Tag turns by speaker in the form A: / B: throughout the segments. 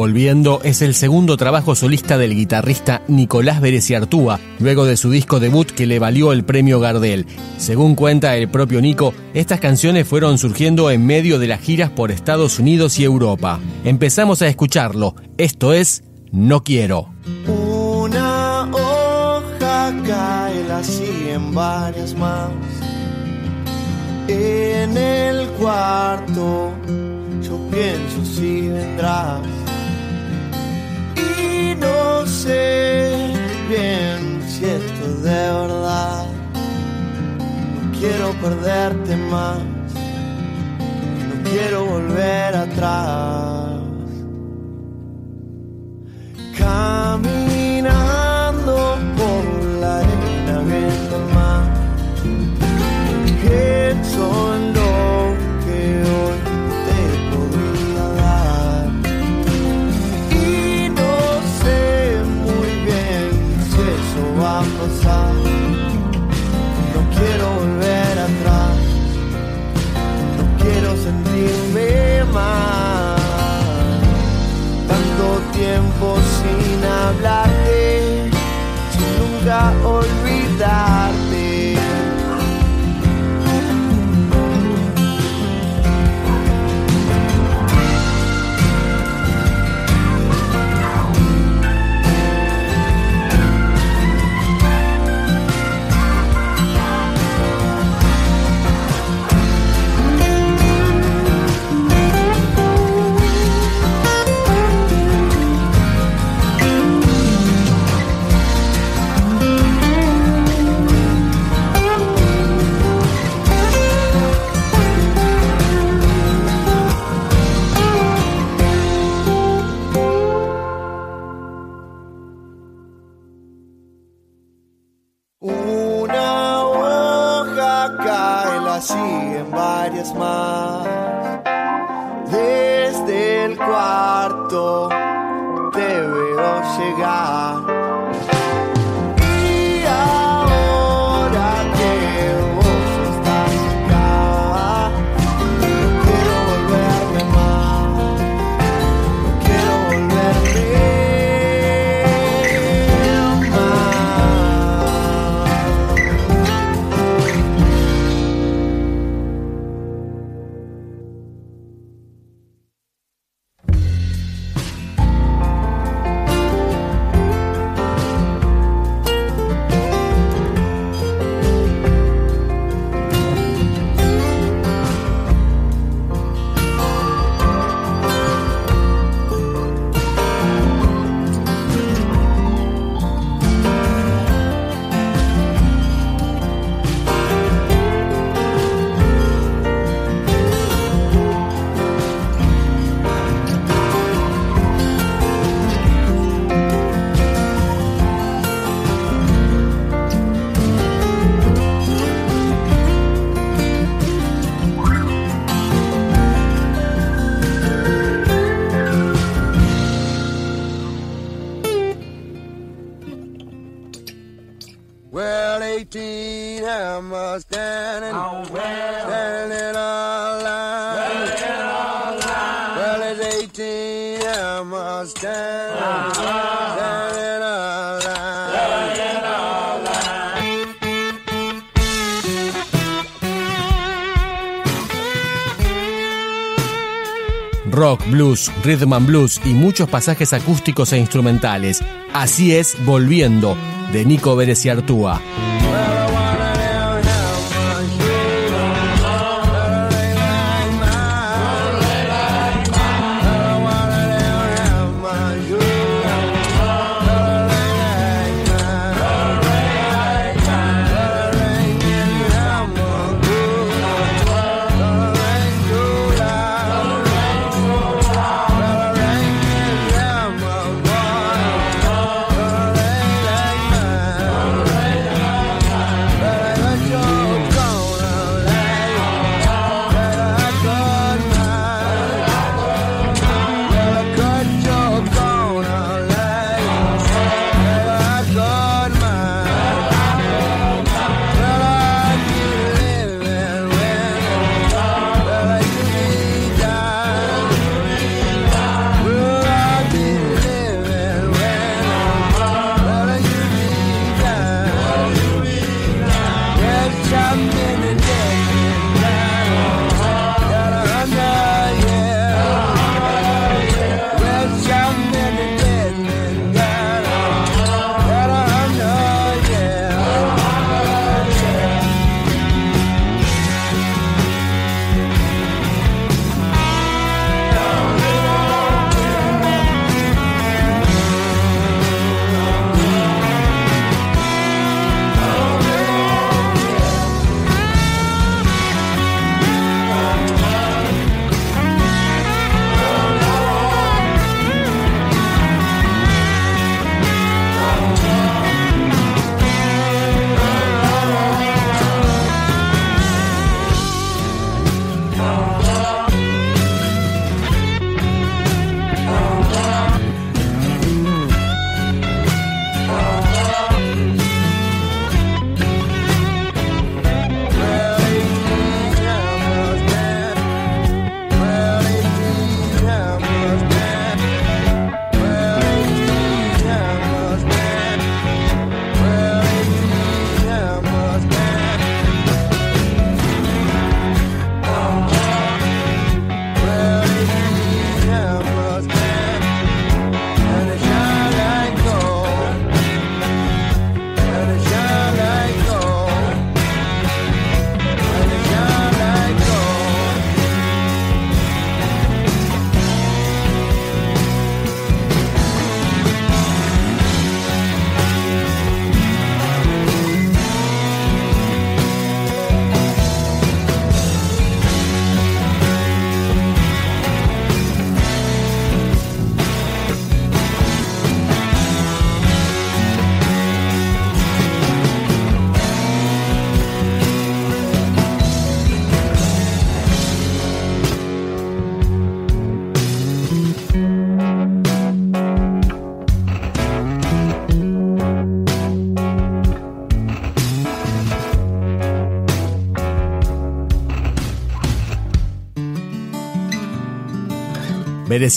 A: Volviendo es el segundo trabajo solista del guitarrista Nicolás Artúa, luego de su disco debut que le valió el premio Gardel. Según cuenta el propio Nico, estas canciones fueron surgiendo en medio de las giras por Estados Unidos y Europa. Empezamos a escucharlo, esto es No Quiero.
B: Una hoja cae, la siguen varias más. En el cuarto, yo pienso si vendrás no sé bien si esto es de verdad. No quiero perderte más, no quiero volver atrás. más. Desde el cuarto te veo llegar.
A: Rock, blues, rhythm and blues y muchos pasajes acústicos e instrumentales. Así es Volviendo, de Nico Artúa.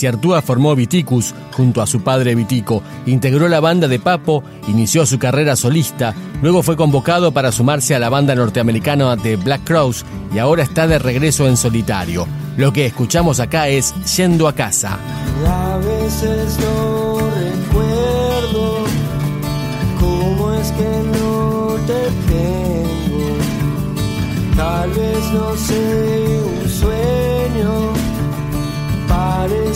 A: Artúa formó Viticus junto a su padre Vitico, integró la banda de Papo, inició su carrera solista, luego fue convocado para sumarse a la banda norteamericana de Black Crowes y ahora está de regreso en solitario. Lo que escuchamos acá es Yendo a casa.
C: A veces no recuerdo cómo es que no te tengo. Tal vez no sé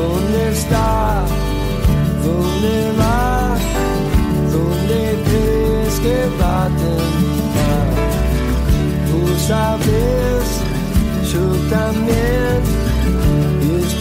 C: ¿Dónde está? ¿Dónde va? ¿Dónde crees que va a terminar? Tú sabes, yo también, y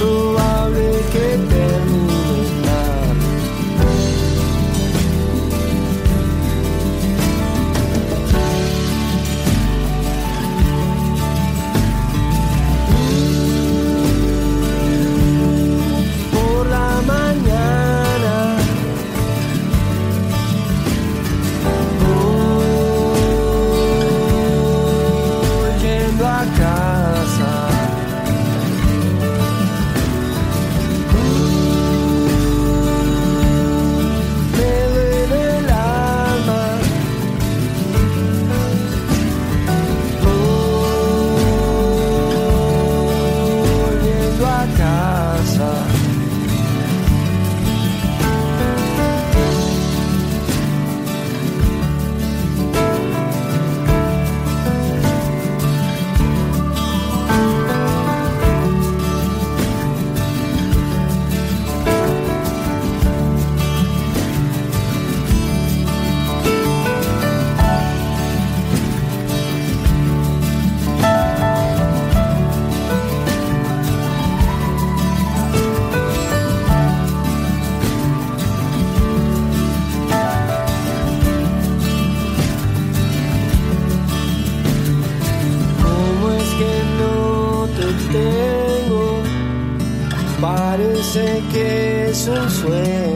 C: serio.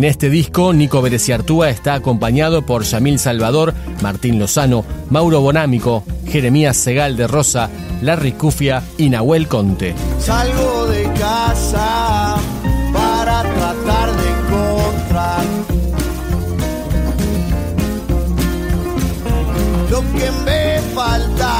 A: En este disco, Nico Bereciartúa está acompañado por Yamil Salvador, Martín Lozano, Mauro Bonámico, Jeremías Segal de Rosa, Larry Cufia y Nahuel Conte.
C: Salgo de casa para tratar de encontrar lo que me falta